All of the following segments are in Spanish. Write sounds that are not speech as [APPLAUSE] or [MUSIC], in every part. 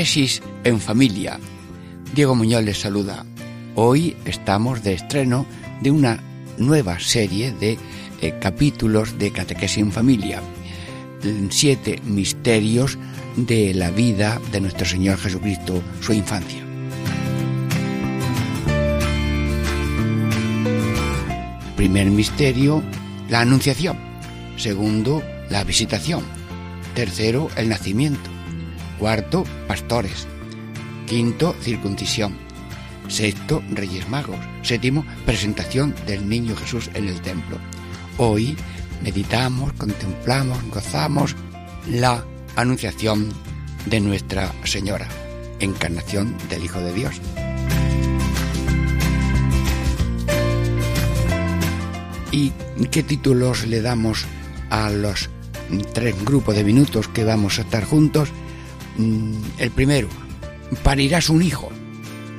Catequesis en familia. Diego Muñoz les saluda. Hoy estamos de estreno de una nueva serie de eh, capítulos de Catequesis en familia. Siete misterios de la vida de nuestro Señor Jesucristo, su infancia. Primer misterio, la anunciación. Segundo, la visitación. Tercero, el nacimiento. Cuarto, pastores. Quinto, circuncisión. Sexto, Reyes Magos. Séptimo, presentación del niño Jesús en el templo. Hoy meditamos, contemplamos, gozamos la anunciación de Nuestra Señora, encarnación del Hijo de Dios. ¿Y qué títulos le damos a los tres grupos de minutos que vamos a estar juntos? Mm, el primero, parirás un hijo.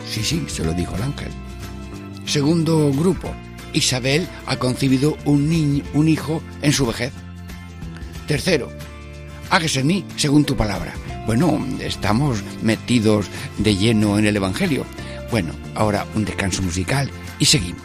Sí, sí, se lo dijo el ángel. Segundo grupo, Isabel ha concebido un, niño, un hijo en su vejez. Tercero, hágase en mí según tu palabra. Bueno, estamos metidos de lleno en el Evangelio. Bueno, ahora un descanso musical y seguimos.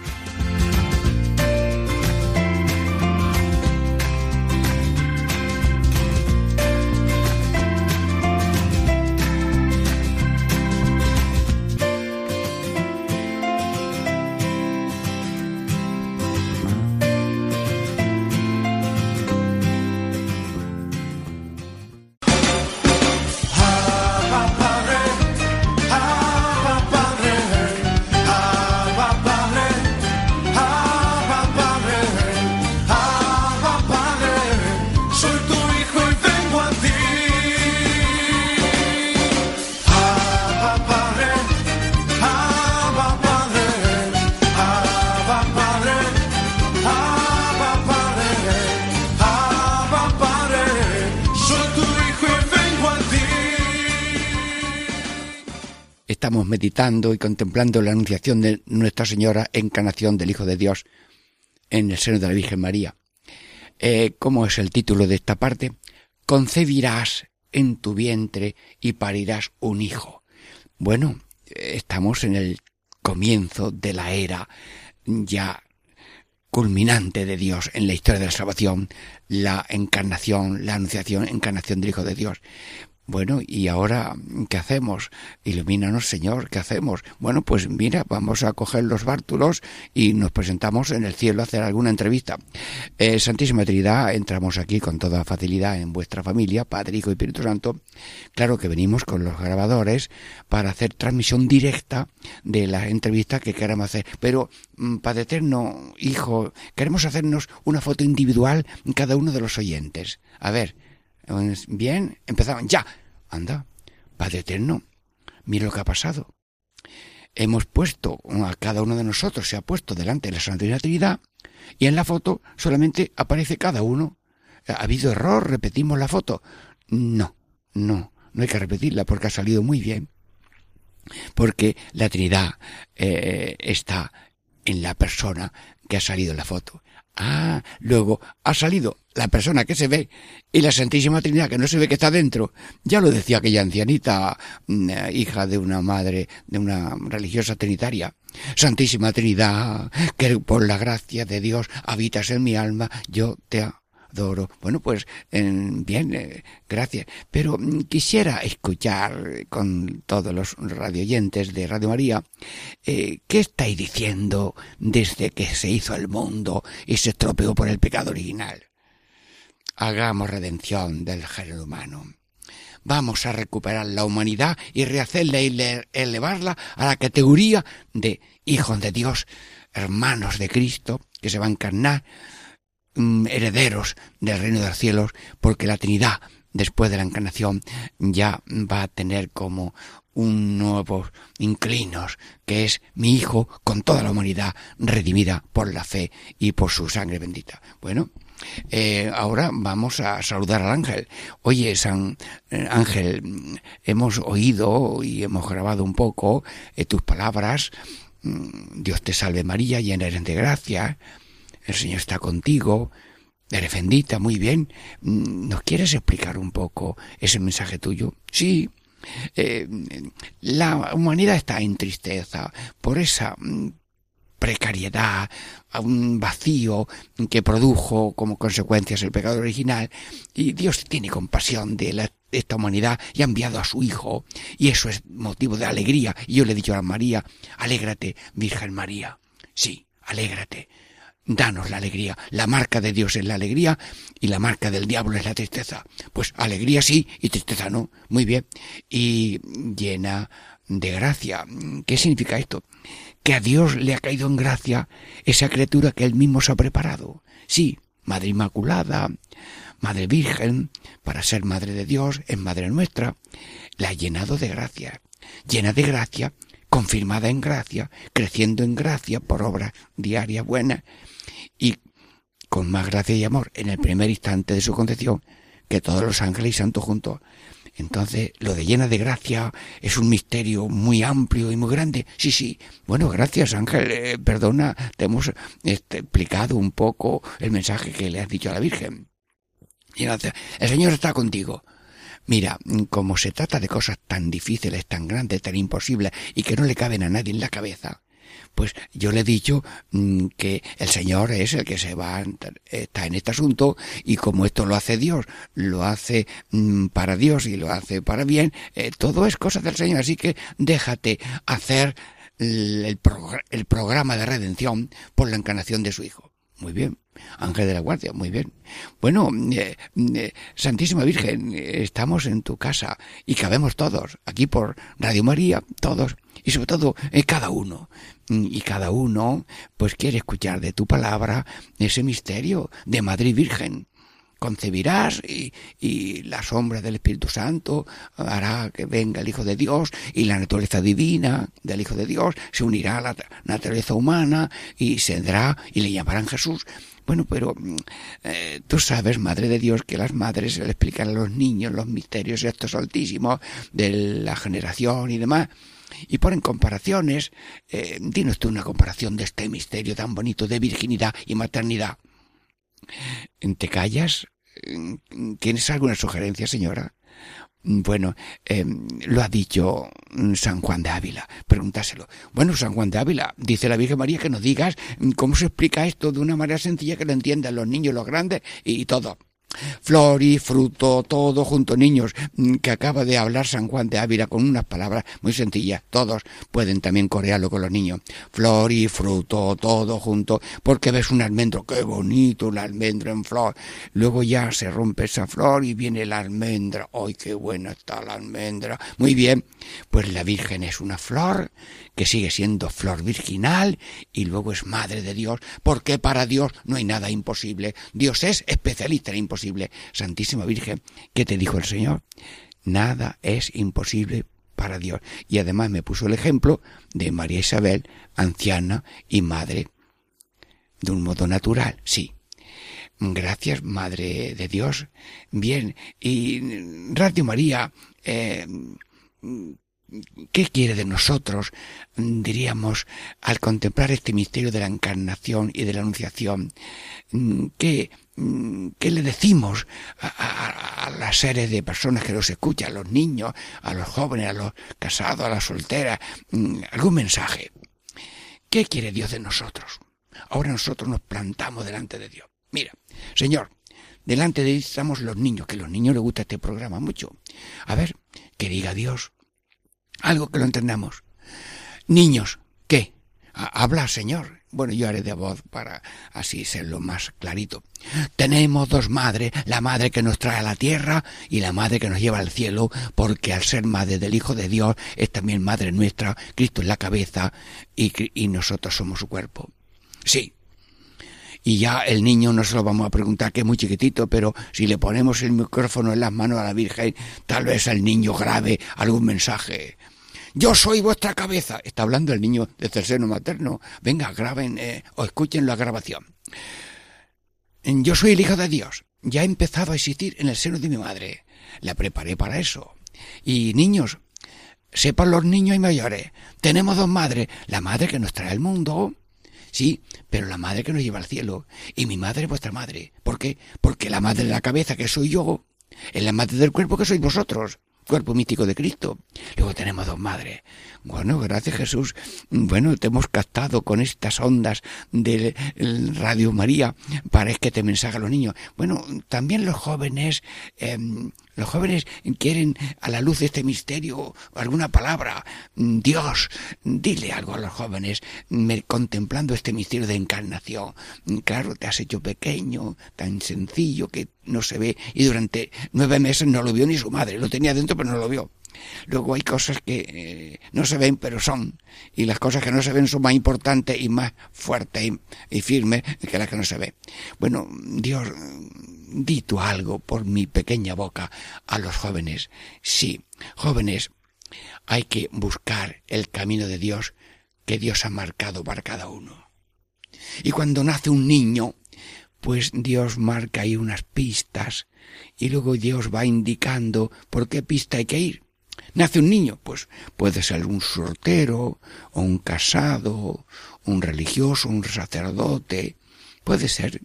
Y contemplando la anunciación de Nuestra Señora, encarnación del Hijo de Dios en el seno de la Virgen María. Eh, ¿Cómo es el título de esta parte? Concebirás en tu vientre y parirás un hijo. Bueno, estamos en el comienzo de la era ya culminante de Dios en la historia de la salvación, la encarnación, la anunciación, encarnación del Hijo de Dios. Bueno, y ahora, ¿qué hacemos? Ilumínanos, Señor, ¿qué hacemos? Bueno, pues mira, vamos a coger los bártulos y nos presentamos en el cielo a hacer alguna entrevista. Eh, Santísima Trinidad, entramos aquí con toda facilidad en vuestra familia, Padre, Hijo y Espíritu Santo. Claro que venimos con los grabadores para hacer transmisión directa de la entrevista que queramos hacer. Pero, mm, Padre Eterno, Hijo, queremos hacernos una foto individual cada uno de los oyentes. A ver, Bien, empezaban ya. Anda, Padre Eterno, mira lo que ha pasado. Hemos puesto, a cada uno de nosotros se ha puesto delante de la Santísima Trinidad y en la foto solamente aparece cada uno. ¿Ha habido error? ¿Repetimos la foto? No, no, no hay que repetirla porque ha salido muy bien. Porque la Trinidad eh, está en la persona que ha salido en la foto. Ah, luego ha salido la persona que se ve y la Santísima Trinidad que no se ve que está dentro. Ya lo decía aquella ancianita, mm, eh, hija de una madre, de una religiosa trinitaria. Santísima Trinidad, que por la gracia de Dios habitas en mi alma, yo te adoro. Bueno, pues bien, eh, gracias. Pero mm, quisiera escuchar con todos los radioyentes de Radio María, eh, ¿qué estáis diciendo desde que se hizo el mundo y se estropeó por el pecado original? Hagamos redención del género humano. Vamos a recuperar la humanidad y rehacerla y elevarla a la categoría de hijos de Dios, hermanos de Cristo, que se va a encarnar mm, herederos del reino de los cielos, porque la Trinidad, después de la encarnación, ya va a tener como un nuevo inclinos, que es mi Hijo con toda la humanidad redimida por la fe y por su sangre bendita. Bueno, eh, ahora vamos a saludar al ángel. Oye, San eh, Ángel, hemos oído y hemos grabado un poco eh, tus palabras. Mm, Dios te salve María, llena eres de gracia. El Señor está contigo. Eres bendita, muy bien. Mm, ¿Nos quieres explicar un poco ese mensaje tuyo? Sí, la humanidad está en tristeza por esa precariedad, un vacío que produjo como consecuencias el pecado original y Dios tiene compasión de esta humanidad y ha enviado a su Hijo y eso es motivo de alegría y yo le he dicho a María, alégrate Virgen María, sí, alégrate, danos la alegría. La marca de Dios es la alegría y la marca del diablo es la tristeza. Pues alegría sí y tristeza no. Muy bien. Y llena de gracia. ¿Qué significa esto? Que a Dios le ha caído en gracia esa criatura que él mismo se ha preparado. Sí, Madre Inmaculada, Madre Virgen, para ser Madre de Dios, es Madre nuestra. La ha llenado de gracia. Llena de gracia confirmada en gracia, creciendo en gracia por obra diaria buena y con más gracia y amor en el primer instante de su concepción que todos los ángeles y santos juntos. Entonces, lo de llena de gracia es un misterio muy amplio y muy grande. Sí, sí. Bueno, gracias, Ángel. Eh, perdona, te hemos este, explicado un poco el mensaje que le has dicho a la Virgen. El Señor está contigo. Mira, como se trata de cosas tan difíciles, tan grandes, tan imposibles y que no le caben a nadie en la cabeza, pues yo le he dicho mm, que el Señor es el que se va, está en este asunto y como esto lo hace Dios, lo hace mm, para Dios y lo hace para bien, eh, todo es cosa del Señor. Así que déjate hacer el, el programa de redención por la encarnación de su Hijo. Muy bien. Ángel de la Guardia, muy bien. Bueno, eh, eh, Santísima Virgen, estamos en tu casa y cabemos todos, aquí por Radio María, todos, y sobre todo eh, cada uno. Y cada uno, pues quiere escuchar de tu palabra ese misterio de Madrid Virgen concebirás y, y, la sombra del Espíritu Santo hará que venga el Hijo de Dios y la naturaleza divina del Hijo de Dios se unirá a la naturaleza humana y se vendrá y le llamarán Jesús. Bueno, pero mm, eh, tú sabes, Madre de Dios, que las madres le explican a los niños los misterios estos altísimos de la generación y demás. Y ponen comparaciones. Eh, dinos tú una comparación de este misterio tan bonito de virginidad y maternidad. ¿Te callas? ¿Tienes alguna sugerencia, señora? Bueno, eh, lo ha dicho San Juan de Ávila. Pregúntaselo. Bueno, San Juan de Ávila, dice la Virgen María que nos digas cómo se explica esto de una manera sencilla que lo entiendan los niños, los grandes y todo. Flor y fruto, todo junto, niños, mm, que acaba de hablar San Juan de Ávila con unas palabras muy sencillas. Todos pueden también corearlo con los niños. Flor y fruto, todo junto, porque ves un almendro, qué bonito el almendro en flor. Luego ya se rompe esa flor y viene la almendra. ¡Ay, qué buena está la almendra! Muy bien, pues la Virgen es una flor que sigue siendo flor virginal y luego es madre de Dios, porque para Dios no hay nada imposible. Dios es especialista en imposible. Santísima Virgen, ¿qué te dijo el Señor? Nada es imposible para Dios. Y además me puso el ejemplo de María Isabel, anciana y madre, de un modo natural, sí. Gracias, Madre de Dios. Bien, y Radio María, eh, ¿Qué quiere de nosotros, diríamos, al contemplar este misterio de la encarnación y de la anunciación? ¿Qué, qué le decimos a, las seres de personas que los escuchan, a los niños, a los jóvenes, a los casados, a las solteras? ¿Algún mensaje? ¿Qué quiere Dios de nosotros? Ahora nosotros nos plantamos delante de Dios. Mira, Señor, delante de Dios estamos los niños, que a los niños les gusta este programa mucho. A ver, que diga Dios, algo que lo entendamos. Niños, ¿qué? Habla, Señor. Bueno, yo haré de voz para así serlo más clarito. Tenemos dos madres, la madre que nos trae a la tierra y la madre que nos lleva al cielo, porque al ser madre del Hijo de Dios es también madre nuestra, Cristo es la cabeza y, nosotros somos su cuerpo. Sí. y ya el niño no se lo vamos a preguntar que es muy chiquitito, pero si le ponemos el micrófono en las manos a la Virgen, tal vez el niño grabe algún mensaje. Yo soy vuestra cabeza. Está hablando el niño desde el seno materno. Venga, graben eh, o escuchen la grabación. Yo soy el Hijo de Dios. Ya he empezado a existir en el seno de mi madre. La preparé para eso. Y niños, sepan los niños y mayores, tenemos dos madres. La madre que nos trae al mundo, sí, pero la madre que nos lleva al cielo. Y mi madre es vuestra madre. ¿Por qué? Porque la madre de la cabeza, que soy yo, es la madre del cuerpo, que sois vosotros cuerpo místico de Cristo. Luego tenemos dos madres. Bueno, gracias Jesús. Bueno, te hemos captado con estas ondas de Radio María para que te mensaje a los niños. Bueno, también los jóvenes, em, los jóvenes quieren a la luz de este misterio alguna palabra. Dios, dile algo a los jóvenes contemplando este misterio de encarnación. Claro, te has hecho pequeño, tan sencillo que no se ve y durante nueve meses no lo vio ni su madre. Lo tenía dentro pero no lo vio. Luego hay cosas que eh, no se ven, pero son. Y las cosas que no se ven son más importantes y más fuertes y, firmes que las que no se ven. Bueno, Dios, di tú algo por mi pequeña boca a los jóvenes. Sí, jóvenes, hay que buscar el camino de Dios que Dios ha marcado para cada uno. Y cuando nace un niño, pues Dios marca ahí unas pistas y luego Dios va indicando por qué pista hay que ir. Nace un niño, pues puede ser un sortero, o un casado, un religioso, un sacerdote, puede ser.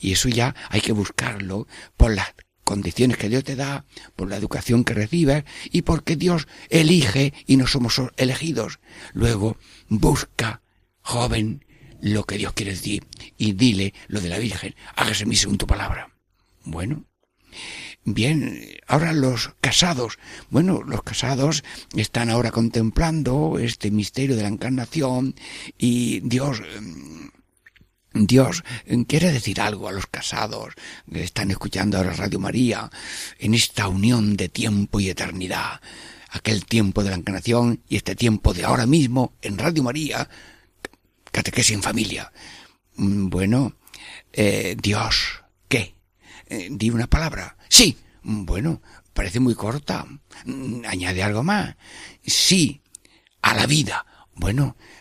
Y eso ya hay que buscarlo por las condiciones que Dios te da, por la educación que recibes y porque Dios elige y no somos elegidos. Luego busca, joven, lo que Dios quiere decir y dile lo de la Virgen, hágase mi según tu palabra. Bueno, Bien, ahora los casados. Bueno, los casados están ahora contemplando este misterio de la encarnación y Dios mm, Dios quiere decir algo a los casados que están escuchando ahora Radio María en esta unión de tiempo y eternidad. Aquel tiempo de la encarnación y este tiempo de ahora mismo en Radio María, catequesis en familia. Mm, bueno, eh, Dios, ¿qué? Eh, di una palabra. Sí. Bueno, parece muy corta. Mm, añade algo más. Sí. A la vida. Bueno, mm,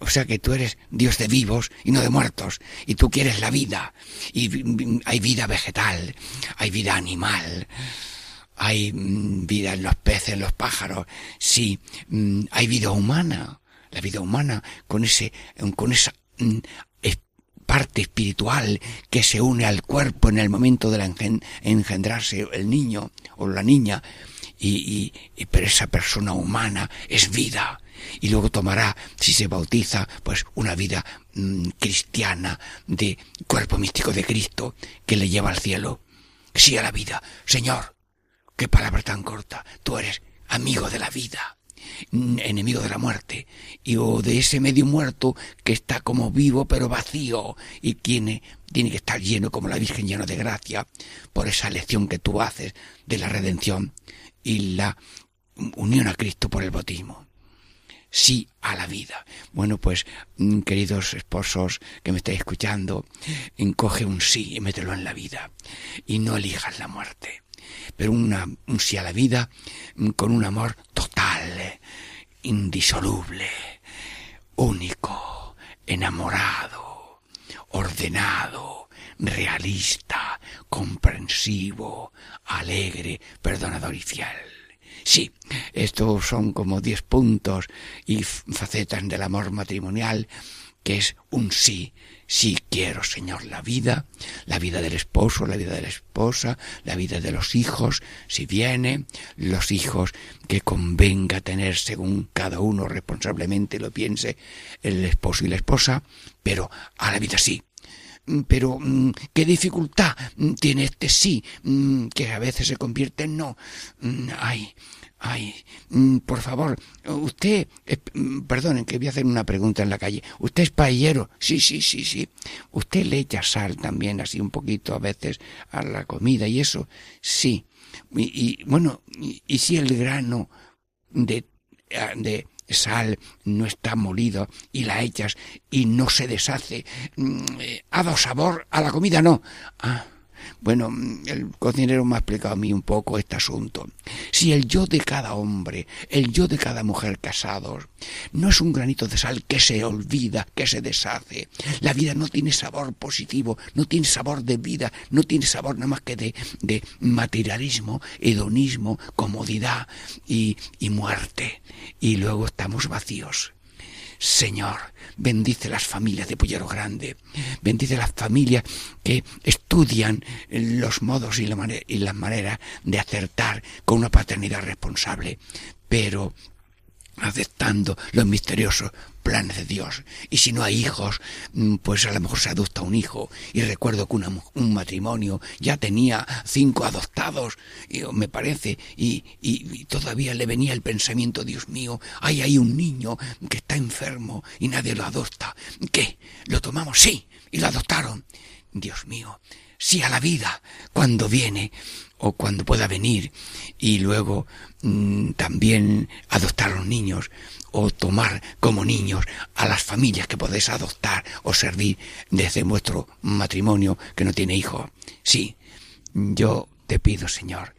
o sea que tú eres Dios de vivos y no de muertos, y tú quieres la vida, y hay vida vegetal, hay vida animal, hay mm, vida en los peces, en los pájaros, sí, hay vida humana, la vida humana con ese, con esa parte espiritual que se une al cuerpo en el momento de engendrarse el niño o la niña, y, y, pero esa persona humana es vida y luego tomará, si se bautiza, pues una vida mm, cristiana de cuerpo místico de Cristo que le lleva al cielo. Sí a la vida. Señor, qué palabra tan corta. Tú eres amigo de la vida enemigo de la muerte, y o de ese medio muerto que está como vivo pero vacío y tiene, tiene que estar lleno como la Virgen lleno de gracia por esa lección que tú haces de la redención y la unión a Cristo por el bautismo. Sí a la vida. Bueno, pues, mm, queridos esposos que me estáis escuchando, encoge un sí y mételo en la vida. Y no elijas la muerte pero una, un sí a la vida mm, con un amor total, indisoluble, único, enamorado, ordenado, realista, comprensivo, alegre, perdonador y fiel. Sí, estos son como diez puntos y facetas del amor matrimonial, que es un sí Sí quiero, Señor, la vida, la vida del esposo, la vida de la esposa, la vida de los hijos, si viene, los hijos que convenga tener según cada uno responsablemente lo piense, el esposo y la esposa, pero a la vida sí. Pero mm, qué dificultad tiene este sí, mm, que a veces se convierte en no. Mm, ay, Ay, mm, por favor, usted, mm, perdonen que voy a hacer una pregunta en la calle. ¿Usted es paellero? Sí, sí, sí, sí. ¿Usted le echa sal también así un poquito a veces a la comida y eso? Sí. Y, bueno, y, si el grano de, de sal no está molida y la echas y no se deshace, mm, eh, ha dado sabor a la comida, no. Ah, bueno, el cocinero me ha explicado a mí un poco este asunto. Si el yo de cada hombre, el yo de cada mujer casados, no es un granito de sal que se olvida, que se deshace, la vida no tiene sabor positivo, no tiene sabor de vida, no tiene sabor nada más que de, de materialismo, hedonismo, comodidad y, y muerte. Y luego estamos vacíos. Señor, bendice las familias de Pollero Grande, bendice las familias que estudian los modos y, la y las maneras de acertar con una paternidad responsable, pero aceptando los misteriosos planes de Dios. Y si no hay hijos, mm, pues a lo mejor se adopta un hijo. Y recuerdo que un matrimonio ya tenía cinco adoptados, y, me parece, y, y, todavía le venía el pensamiento, Dios mío, hay ahí un niño que está enfermo y nadie lo adopta. ¿Qué? ¿Lo tomamos? Sí. Y lo adoptaron. Dios mío, sí a la vida cuando viene o cuando pueda venir y luego mm, también adoptar a los niños o tomar como niños a las familias que podéis adoptar o servir desde vuestro matrimonio que no tiene hijos. Sí, yo te pido, Señor,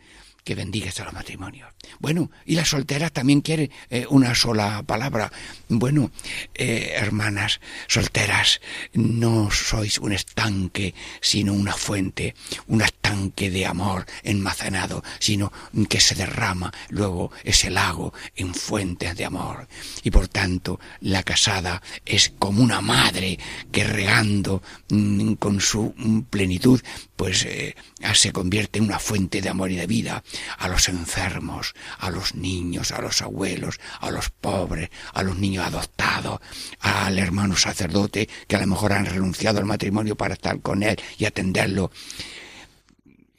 que bendigas a los matrimonios. Bueno, y la soltera también quiere eh, una sola palabra. Bueno, eh, hermanas solteras, no sois un estanque, sino una fuente, un estanque de amor enmacenado, sino que se derrama luego ese lago en fuentes de amor. Y por tanto, la casada es como una madre que regando mm, con su plenitud, pues eh, se convierte en una fuente de amor y de vida a los enfermos, a los niños, a los abuelos, a los pobres, a los niños adoptados, al hermano sacerdote que a lo mejor han renunciado al matrimonio para estar con él y atenderlo.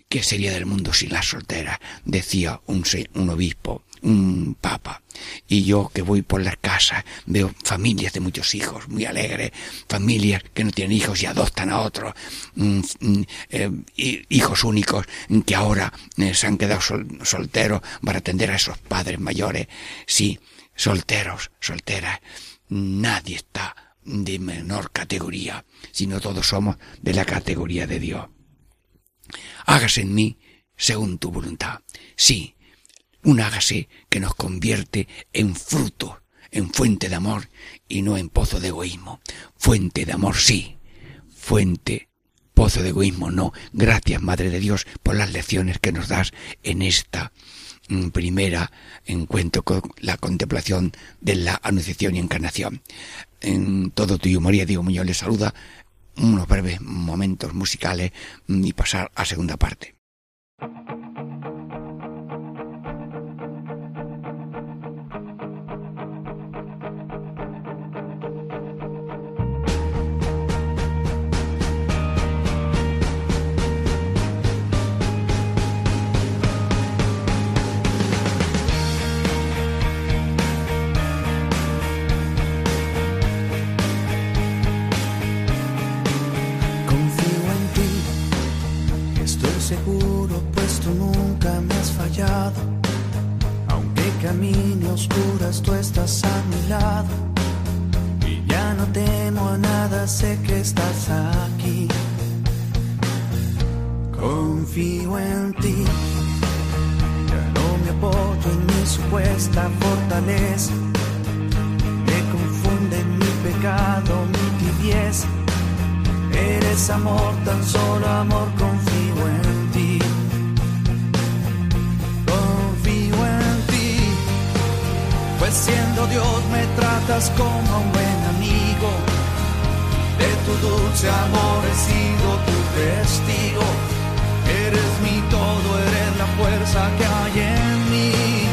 ¿Qué sería del mundo sin la soltera? decía un, un obispo un papa. Y yo que voy por las casas veo familias de muchos hijos, muy alegres, familias que no tienen hijos y adoptan a otros, mm, mm, eh, hijos únicos que ahora eh, se han quedado solteros para atender a esos padres mayores. Sí, solteros, solteras. Nadie está de menor categoría, sino todos somos de la categoría de Dios. Hágase en mí según tu voluntad. Sí, un hágase que nos convierte en fruto, en fuente de amor y no en pozo de egoísmo. Fuente de amor sí, fuente, pozo de egoísmo no. Gracias, Madre de Dios, por las lecciones que nos das en esta mm, primera encuentro con la contemplación de la anunciación y encarnación. En todo tuyo, María Diego Muñoz le saluda unos breves momentos musicales mm, y pasar a segunda parte. Pues siendo Dios me tratas como un buen amigo. De tu dulce amor he sido tu testigo. Eres mi todo, eres la fuerza que hay en mí.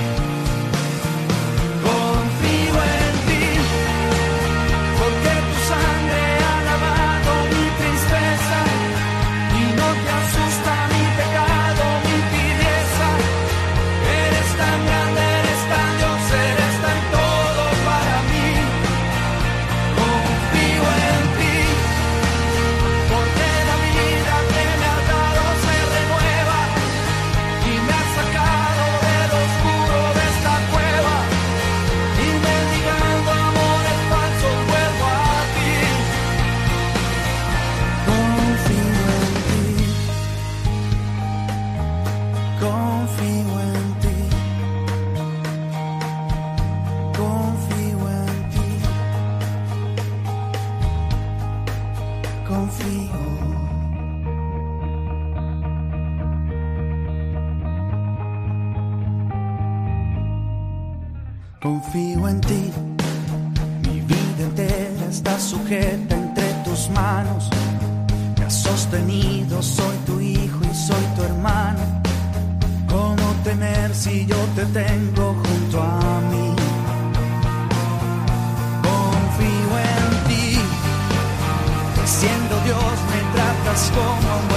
Sostenido, soy tu hijo y soy tu hermano. ¿Cómo temer si yo te tengo junto a mí? Confío en ti, siendo Dios me tratas como un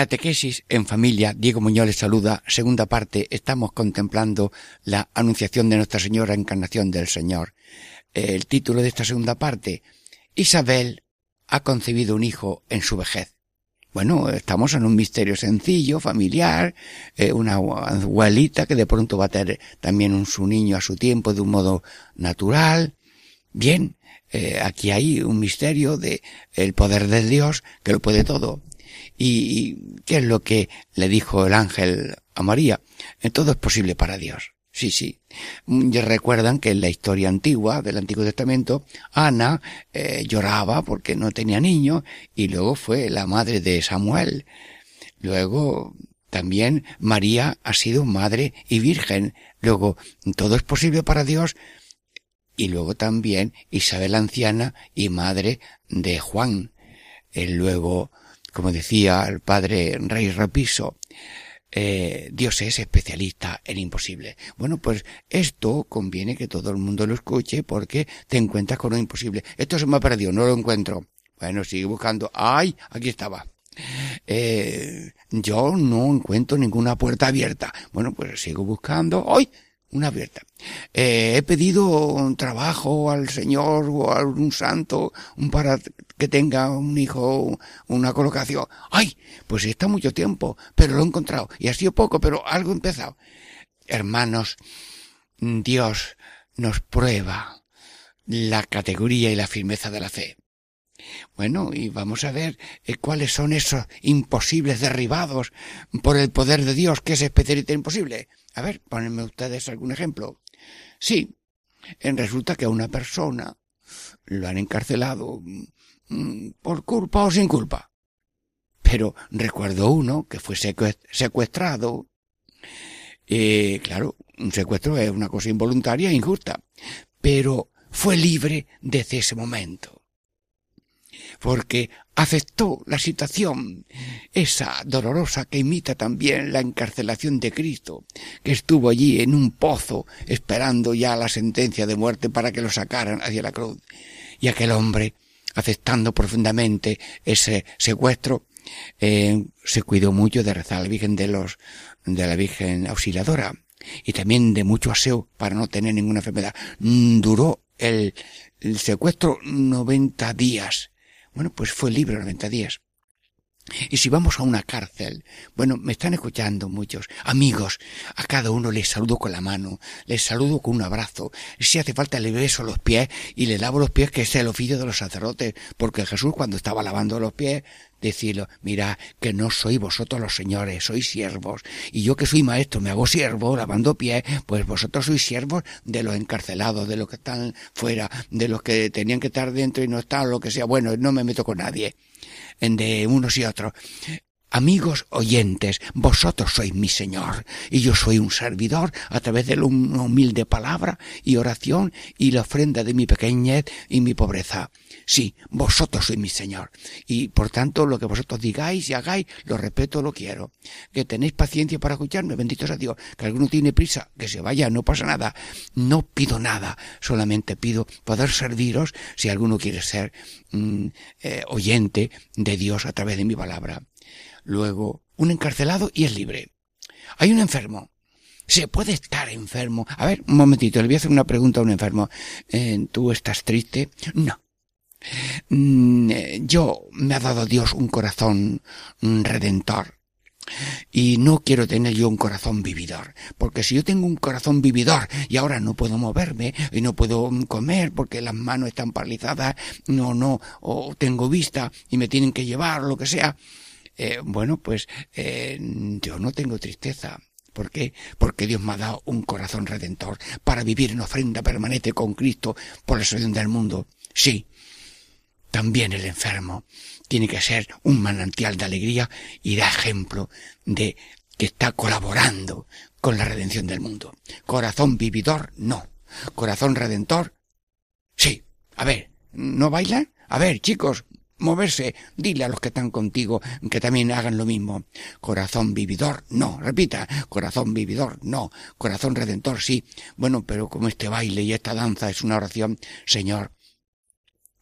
Catequesis en familia, Diego Muñoz les saluda. Segunda parte, estamos contemplando la anunciación de Nuestra Señora Encarnación del Señor. El título de esta segunda parte, Isabel ha concebido un hijo en su vejez. Bueno, estamos en un misterio sencillo, familiar, eh, una abuelita que de pronto va a tener también un, su niño a su tiempo de un modo natural. Bien, eh, aquí hay un misterio de el poder de Dios que lo puede todo. ¿Y qué es lo que le dijo el ángel a María? Eh, Todo es posible para Dios. Sí, sí. Mm, Y recuerdan que en la historia antigua del Antiguo Testamento, Ana eh, lloraba porque no tenía niño y luego fue la madre de Samuel. Luego también María ha sido madre y virgen. Luego todo es posible para Dios y luego también Isabel anciana y madre de Juan. Eh, luego, como decía el padre Rey Rapiso, eh, Dios es especialista en imposible. Bueno, pues esto conviene que todo el mundo lo escuche porque te encuentras con lo imposible. Esto se me ha perdido, no lo encuentro. Bueno, sigue buscando. ¡Ay! Aquí estaba. Eh, yo no encuentro ninguna puerta abierta. Bueno, pues sigo buscando. ¡Ay! Una abierta. Eh, he pedido un trabajo al Señor o a algún santo un para que tenga un hijo, una colocación. ¡Ay! Pues está mucho tiempo, pero lo he encontrado. Y ha sido poco, pero algo he empezado. Hermanos, Dios nos prueba la categoría y la firmeza de la fe. Bueno, y vamos a ver eh, cuáles son esos imposibles derribados por el poder de Dios, que es especialista imposible. A ver, ponenme ustedes algún ejemplo. Sí, resulta que a una persona lo han encarcelado mm, por culpa o sin culpa. Pero recuerdo uno que fue secuest- secuestrado. Eh, claro, un secuestro es una cosa involuntaria e injusta, pero fue libre desde ese momento. Porque aceptó la situación, esa dolorosa que imita también la encarcelación de Cristo, que estuvo allí en un pozo esperando ya la sentencia de muerte para que lo sacaran hacia la cruz. Y aquel hombre, aceptando profundamente ese secuestro, eh, se cuidó mucho de rezar a la Virgen de los, de la Virgen Auxiliadora y también de mucho aseo para no tener ninguna enfermedad. Duró el, el secuestro 90 días. Bueno, pues fue libre 90 días. Y si vamos a una cárcel, bueno, me están escuchando muchos amigos, a cada uno les saludo con la mano, les saludo con un abrazo, si hace falta le beso los pies y le lavo los pies, que es el oficio de los sacerdotes, porque Jesús cuando estaba lavando los pies, decirlo, mira, que no sois vosotros los señores, sois siervos, y yo que soy maestro me hago siervo lavando pies, pues vosotros sois siervos de los encarcelados, de los que están fuera, de los que tenían que estar dentro y no están, lo que sea, bueno, no me meto con nadie de unos y otros. Amigos oyentes, vosotros sois mi Señor, y yo soy un servidor a través de una humilde palabra y oración y la ofrenda de mi pequeñez y mi pobreza. Sí, vosotros sois mi Señor, y por tanto lo que vosotros digáis y hagáis, lo respeto, lo quiero. Que tenéis paciencia para escucharme, bendito sea Dios, que alguno tiene prisa, que se vaya, no pasa nada. No pido nada, solamente pido poder serviros si alguno quiere ser mm, eh, oyente de Dios a través de mi palabra luego un encarcelado y es libre. Hay un enfermo. Se puede estar enfermo. A ver, un momentito, le voy a hacer una pregunta a un enfermo. Eh, ¿Tú estás triste? No. Mm, eh, yo me ha dado Dios un corazón mm, redentor. Y no quiero tener yo un corazón vividor, porque si yo tengo un corazón vividor y ahora no puedo moverme y no puedo mm, comer porque las manos están paralizadas, no, no, o tengo vista y me tienen que llevar, lo que sea, eh, bueno, pues eh, yo no tengo tristeza. ¿Por qué? Porque Dios me ha dado un corazón redentor para vivir en ofrenda permanente con Cristo por la salvación del mundo. Sí, también el enfermo tiene que ser un manantial de alegría y da ejemplo de que está colaborando con la redención del mundo. Corazón vividor, no. Corazón redentor, sí. A ver, ¿no bailan? A ver, chicos, moverse, dile a los que están contigo que también hagan lo mismo. Corazón vividor, no, repita, corazón vividor, no, corazón redentor, sí. Bueno, pero como este baile y esta danza es una oración, Señor,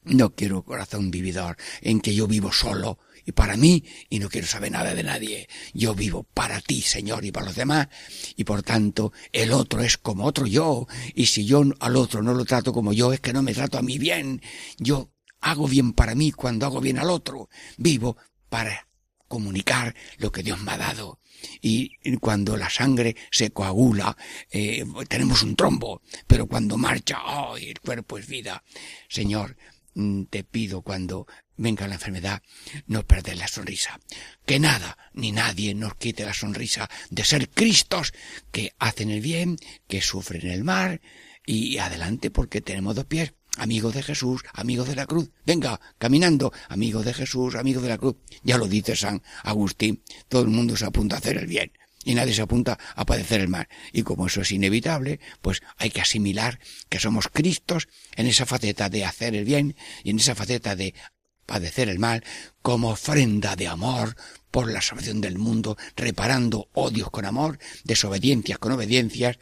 no quiero corazón vividor en que yo vivo solo y para mí y no quiero saber nada de nadie. Yo vivo para ti, Señor, y para los demás y por tanto el otro es como otro yo y si yo al otro no lo trato como yo es que no me trato a mí bien. Yo hago bien para mí cuando hago bien al otro. Vivo para comunicar lo que Dios me ha dado. Y cuando la sangre se coagula, eh, tenemos un trombo, pero cuando marcha, ¡ay! el cuerpo es vida. Señor, mm, te pido cuando venga la enfermedad, no perder la sonrisa. Que nada ni nadie nos quite la sonrisa de ser Cristos que hacen el bien, que sufren el mal, y adelante porque tenemos dos pies amigos de Jesús, amigos de la cruz. Venga, caminando, amigos de Jesús, amigos de la cruz. Ya lo dice San Agustín, todo el mundo se apunta a hacer el bien y nadie se apunta a padecer el mal. Y como eso es inevitable, pues hay que asimilar que somos Cristos en esa faceta de hacer el bien y en esa faceta de padecer el mal como ofrenda de amor por la salvación del mundo, reparando odios con amor, desobediencias con obediencias,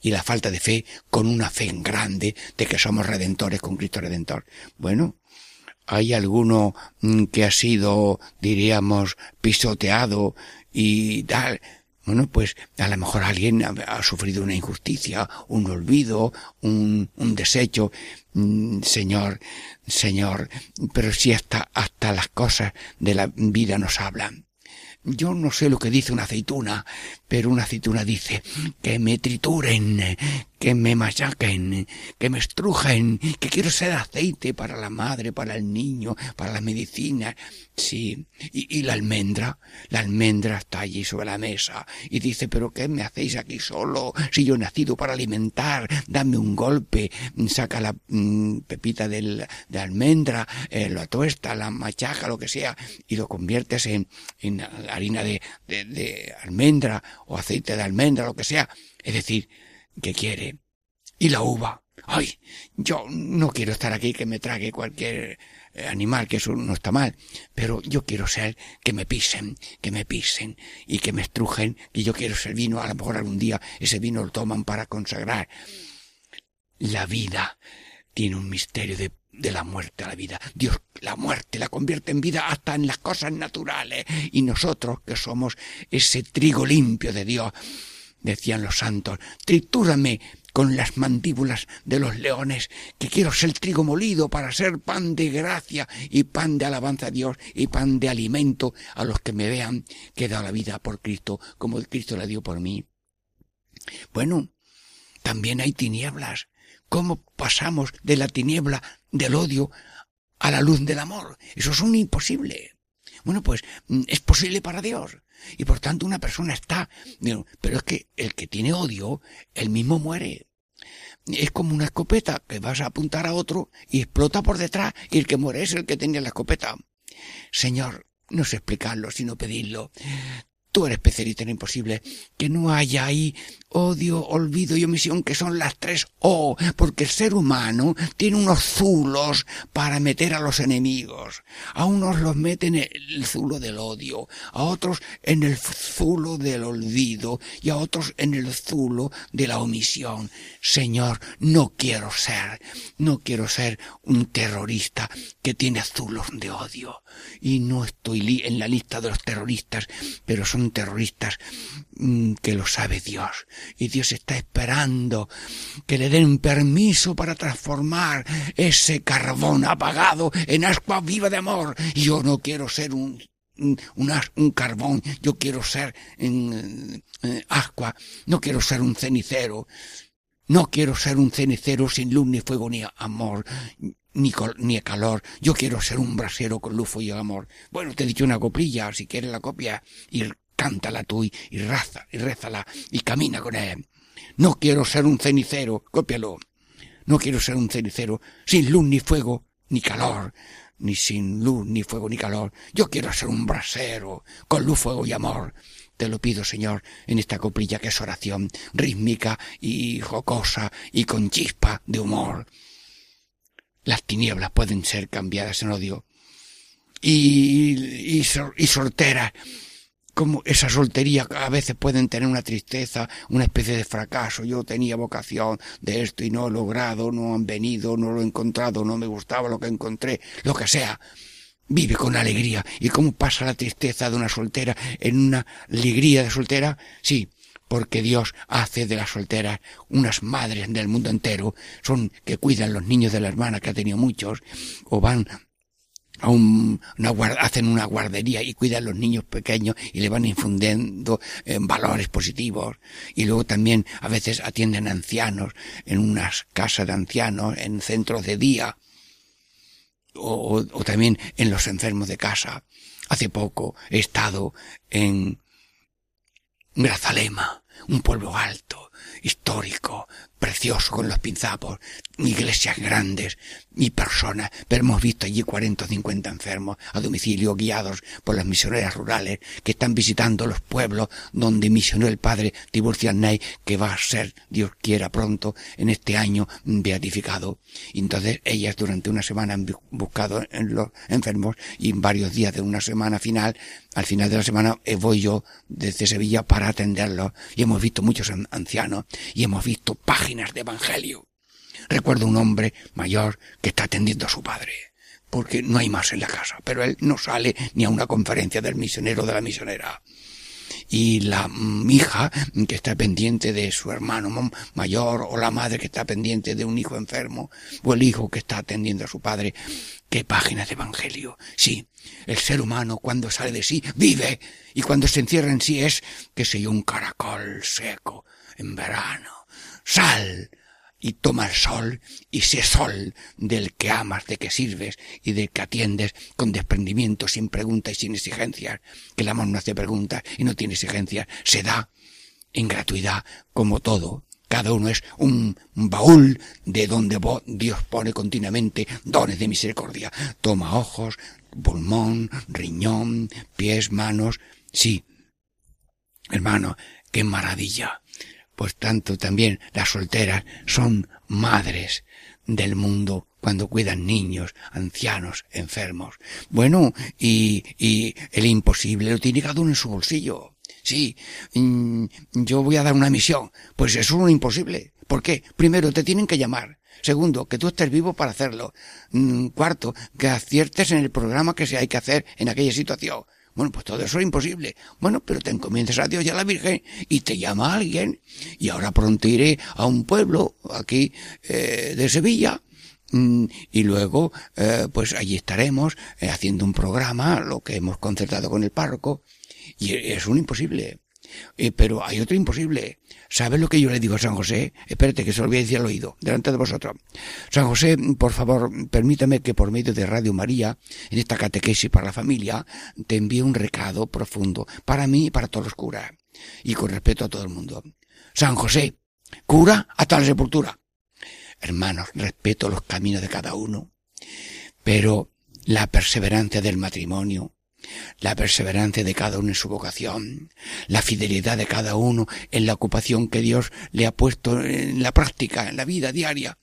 y la falta de fe con una fe en grande de que somos redentores con Cristo Redentor. Bueno, hay alguno mm, que ha sido, diríamos, pisoteado y tal. Bueno, pues a lo mejor alguien ha, sufrido una injusticia, un olvido, un, un desecho. Mm, señor, Señor, pero si hasta, hasta las cosas de la vida nos hablan. Yo no sé lo que dice una aceituna, pero una aceituna dice que me trituren, que me machaquen, que me estrujen, que quiero ser aceite para la madre, para el niño, para la medicina. Sí, y, la almendra, la almendra está allí sobre la mesa y dice, pero ¿qué me hacéis aquí solo? Si yo he nacido para alimentar, dame un golpe, saca la mm, pepita de almendra, eh, lo tuesta, la machaca, lo que sea, y lo conviertes en, harina de almendra o aceite de almendra, lo que sea. Es decir, que quiere Y la uva. Ay, yo no quiero estar aquí que me trague cualquier eh, animal, que eso no está mal, pero yo quiero ser que me pisen, que me pisen y que me estrujen, y yo quiero ser vino, a lo mejor algún día ese vino lo toman para consagrar. La vida tiene un misterio de, de la muerte a la vida. Dios la muerte la convierte en vida hasta en las cosas naturales y nosotros que somos ese trigo limpio de Dios, decían los santos, tritúrame con las mandíbulas de los leones, que quiero ser trigo molido para ser pan de gracia y pan de alabanza a Dios y pan de alimento a los que me vean que he dado la vida por Cristo, como Cristo la dio por mí. Bueno, también hay tinieblas. ¿Cómo pasamos de la tiniebla del odio a la luz del amor? Eso es un imposible. Bueno, pues mm, es posible para Dios. Y por tanto una persona está, pero es que el que tiene odio, él mismo muere. Es como una escopeta que vas a apuntar a otro y explota por detrás y el que muere es el que tenía la escopeta. Señor, no sé explicarlo, sino pedirlo. Tú eres especialista en imposible. Que no haya ahí odio, olvido y omisión, que son las tres O, porque el ser humano tiene unos zulos para meter a los enemigos. A unos los mete en el zulo del odio, a otros en el zulo del olvido y a otros en el zulo de la omisión. Señor, no quiero ser, no quiero ser un terrorista que tiene zulos de odio. Y no estoy en la lista de los terroristas, pero son terroristas mm, que lo sabe Dios. Y Dios está esperando que le den permiso para transformar ese carbón apagado en ascua viva de amor. Yo no quiero ser un un, un carbón, yo quiero ser en, eh, ascua, no quiero ser un cenicero, no quiero ser un cenicero sin luz ni fuego ni amor, ni, col- ni calor. Yo quiero ser un brasero con luz y amor. Bueno, te he dicho una coplilla, si quieres la copia, y cántala tú y, y raza, y rézala, y camina con él. No quiero ser un cenicero, cópialo. No quiero ser un cenicero sin luz ni fuego ni calor, ni sin luz ni fuego ni calor. Yo quiero ser un brasero con luz, fuego y amor. Te lo pido, Señor, en esta coplilla que es oración rítmica y jocosa y con chispa de humor. Las tinieblas pueden ser cambiadas en odio. Y, y, sor- y solteras, como esa soltería a veces pueden tener una tristeza, una especie de fracaso. Yo tenía vocación de esto y no he logrado, no han venido, no lo he encontrado, no me gustaba lo que encontré, lo que sea. Vive con alegría. ¿Y cómo pasa la tristeza de una soltera en una alegría de soltera? Sí, porque Dios hace de las solteras unas madres del mundo entero. Son que cuidan los niños de la hermana que ha tenido muchos, o van a un, una hacen una guardería y cuidan a los niños pequeños y le van infundiendo eh, valores positivos. Y luego también a veces atienden ancianos en unas casas de ancianos, en centros de día o, o- o también en los enfermos de casa. Hace poco he estado en Grazalema, un pueblo alto, histórico, precioso con los pinzapos, iglesias grandes y personas, pero hemos visto allí 40 o 50 enfermos a domicilio guiados por las misioneras rurales que están visitando los pueblos donde misionó el padre Tiburcio Ney, que va a ser, Dios quiera pronto, en este año beatificado. Entonces ellas durante una semana han bu- buscado en los enfermos y en varios días de una semana final, al final de la semana eh, voy yo desde Sevilla para atenderlos y hemos visto muchos an- ancianos y hemos visto páginas de evangelio. Recuerdo un hombre mayor que está atendiendo a su padre, porque no hay más en la casa, pero él no sale ni a una conferencia del misionero o de la misionera. Y la mm, hija que está pendiente de su hermano mayor, o la madre que está pendiente de un hijo enfermo, o el hijo que está atendiendo a su padre. ¡Qué páginas de evangelio! Sí, el ser humano cuando sale de sí vive, y cuando se encierra en sí es, que sé yo, un caracol seco en verano. Sal, y toma el sol y sé sol del que amas, de que sirves y del que atiendes con desprendimiento, sin preguntas y sin exigencias, que el amor no hace preguntas y no tiene exigencias, se da en gratuidad como todo. Cada uno es un baúl de donde Dios pone continuamente dones de misericordia. Toma ojos, pulmón, riñón, pies, manos. Sí, hermano, qué maravilla pues tanto también las solteras son madres del mundo cuando cuidan niños, ancianos, enfermos. Bueno, y, y el imposible lo tiene cada uno en su bolsillo. Sí, mm, yo voy a dar una misión. Pues es un imposible. ¿Por qué? Primero, te tienen que llamar. Segundo, que tú estés vivo para hacerlo. Mm, Cuarto, que aciertes en el programa que se hay que hacer en aquella situación. Bueno, pues todo eso es imposible. Bueno, pero te encomiendas a Dios y a la Virgen y te llama alguien. Y ahora pronto iré a un pueblo aquí eh, de Sevilla mm, y luego eh, pues allí estaremos eh, haciendo un programa, lo que hemos concertado con el párroco. Y es un imposible. Eh, pero hay otro imposible. ¿Sabe lo que yo le digo a San José? Espérate, que se lo voy a decir al oído, delante de vosotros. San José, por favor, permítame que por medio de Radio María, en esta catequesis para la familia, te envíe un recado profundo para mí y para todos los curas. Y con respeto a todo el mundo. San José, cura hasta la sepultura. Hermanos, respeto los caminos de cada uno, pero la perseverancia del matrimonio, la perseverancia de cada uno en su vocación, la fidelidad de cada uno en la ocupación que Dios le ha puesto en la práctica, en la vida diaria.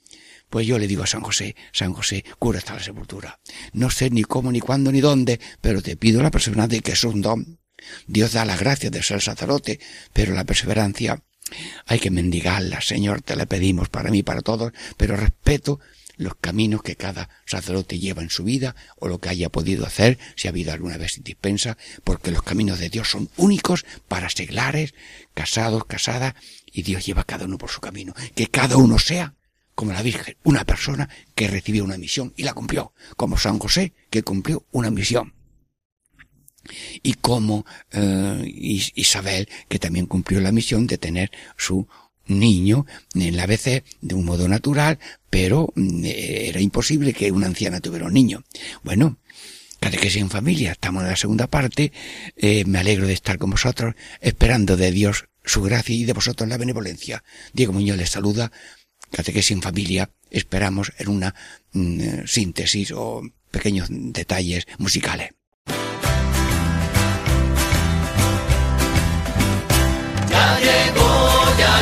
Pues yo le digo a San José, San José, cura hasta la sepultura. No sé ni cómo, ni cuándo, ni dónde, pero te pido la perseverancia que es un don. Dios da la gracia de ser sacerdote, pero la perseverancia hay que mendigarla, Señor, te la pedimos para mí, para todos, pero respeto los caminos que cada sacerdote lleva en su vida o lo que haya podido hacer si ha habido alguna vez dispensa, porque los caminos de Dios son únicos para seglares, casados, casadas, y Dios lleva a cada uno por su camino. Que cada uno sea, como la Virgen, una persona que recibió una misión y la cumplió, como San José, que cumplió una misión. Y como eh, Isabel, que también cumplió la misión de tener su niño en la vez de un modo natural, pero mm, era imposible que una anciana tuviera un niño. Bueno, catequesis en familia, estamos en la segunda parte, eh, me alegro de estar con vosotros, esperando de Dios su gracia y de vosotros la benevolencia. Diego Muñoz les saluda, catequesis en familia, esperamos en una mm, síntesis o pequeños detalles musicales.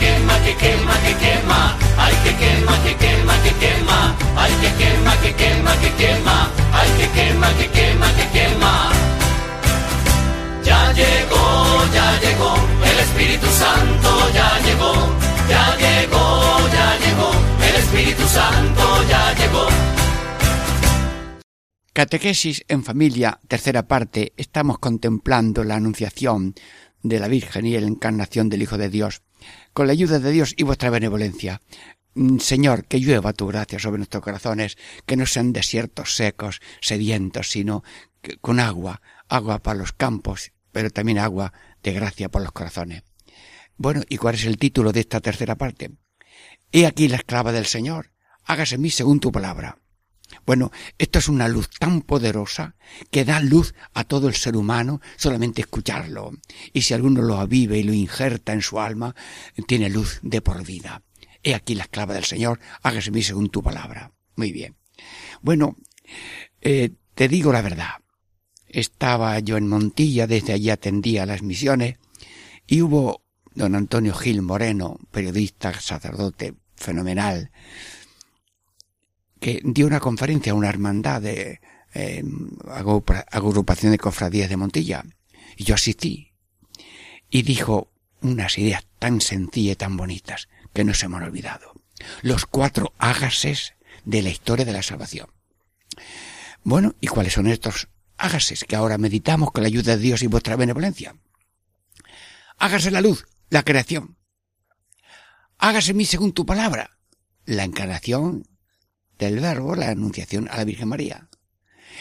quema, que quema, que quema, ay que quema, que quema, que quema, ay que quema, que quema, que quema, ay que quema, que quema, Espíritu Santo ya llegó. Catequesis en familia, tercera parte, estamos contemplando la anunciación de la Virgen y la encarnación del Hijo de Dios. Con la ayuda de Dios y vuestra benevolencia, Mm, Señor, que llueva tu gracia sobre nuestros corazones, que no sean desiertos secos, sedientos, sino con agua, agua para los campos, pero también agua de gracia para los corazones. Bueno, ¿y cuál es el título de esta tercera parte? He aquí la esclava del Señor, hágase mí según tu palabra. Bueno, esto es una luz tan poderosa que da luz a todo el ser humano solamente escucharlo. Y si alguno lo avive y lo injerta en su alma, tiene luz de por vida. He aquí la esclava del Señor, hágase mí según tu palabra. Muy bien. Bueno, eh, te digo la verdad. Estaba yo en Montilla, desde allí atendía las misiones, y hubo don Antonio Gil Moreno, periodista, sacerdote fenomenal, que dio una conferencia a una hermandad de agrupa- agrupación de cofradías de Montilla. Y yo asistí. Y dijo unas ideas tan sencillas y tan bonitas que no se me han olvidado. Los cuatro hágases de la historia de la salvación. Bueno, ¿y cuáles son estos hágases que ahora meditamos con la ayuda de Dios y vuestra benevolencia? hágase la luz, la creación. Hágase mí según tu palabra, la encarnación del verbo, la anunciación a la Virgen María.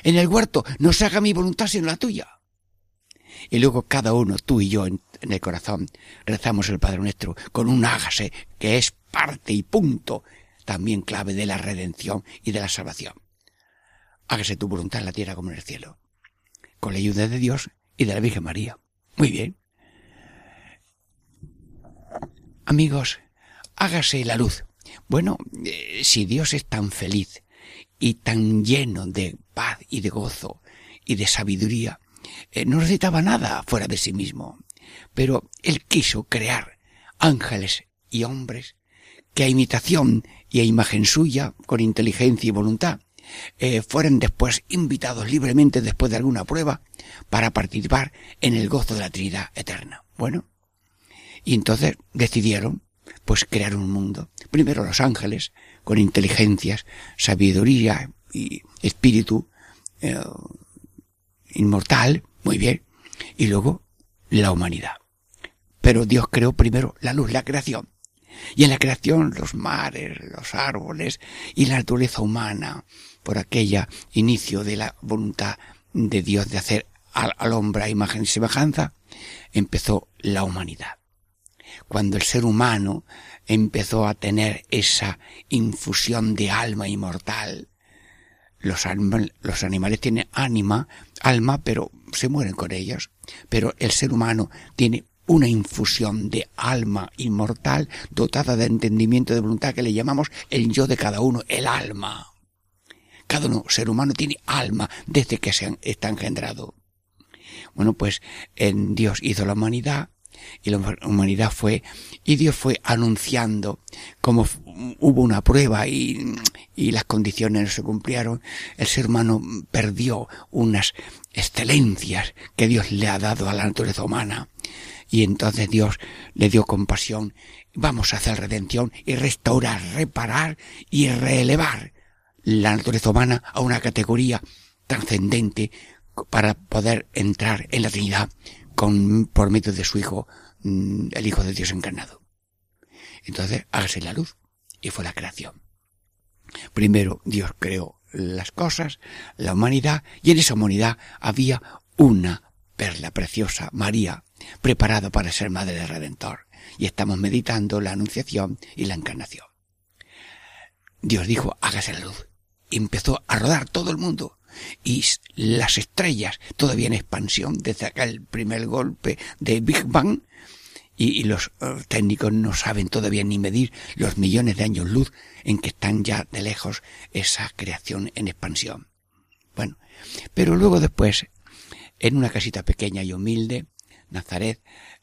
En el huerto, no se haga mi voluntad sino la tuya. Y luego cada uno, tú y yo, en, en el corazón, rezamos el Padre Nuestro con un hágase que es parte y punto, también clave de la redención y de la salvación. Hágase tu voluntad en la tierra como en el cielo. Con la ayuda de Dios y de la Virgen María. Muy bien. Amigos, hágase la luz. Bueno, eh, si Dios es tan feliz y tan lleno de paz y de gozo y de sabiduría, eh, no necesitaba nada fuera de sí mismo. Pero Él quiso crear ángeles y hombres que a imitación y a imagen suya, con inteligencia y voluntad, eh, fueran después invitados libremente después de alguna prueba para participar en el gozo de la Trinidad eterna. Bueno, y entonces decidieron pues crear un mundo. Primero los ángeles, con inteligencias, sabiduría y espíritu eh, inmortal, muy bien, y luego la humanidad. Pero Dios creó primero la luz, la creación. Y en la creación los mares, los árboles y la naturaleza humana, por aquella inicio de la voluntad de Dios de hacer al, hombre imagen y semejanza, empezó la humanidad. Cuando el ser humano empezó a tener esa infusión de alma inmortal, los, anima- los animales tienen ánima, alma, pero se mueren con ellos. Pero el ser humano tiene una infusión de alma inmortal dotada de entendimiento de voluntad que le llamamos el yo de cada uno, el alma. Cada uno, ser humano, tiene alma desde que se está engendrado. Bueno, pues en Dios hizo la humanidad y la humanidad fue y Dios fue anunciando como hubo una prueba y, y las condiciones no se cumplieron, el ser humano perdió unas excelencias que Dios le ha dado a la naturaleza humana. Y entonces Dios le dio compasión. Vamos a hacer redención y restaurar, reparar y reelevar la naturaleza humana a una categoría trascendente para poder entrar en la Trinidad con, por medio de su Hijo, mm, el Hijo de Dios encarnado. Entonces, hágase la luz. Y fue la creación. Primero Dios creó las cosas, la humanidad, y en esa humanidad había una perla preciosa, María, preparada para ser madre del Redentor. Y estamos meditando la anunciación y la encarnación. Dios dijo, hágase la luz. Y empezó a rodar todo el mundo. Y las estrellas, todavía en expansión, desde acá el primer golpe de Big Bang, y, y los eh, técnicos no saben todavía ni medir los millones de años luz en que están ya de lejos esa creación en expansión. Bueno, pero luego después, en una casita pequeña y humilde, Nazaret,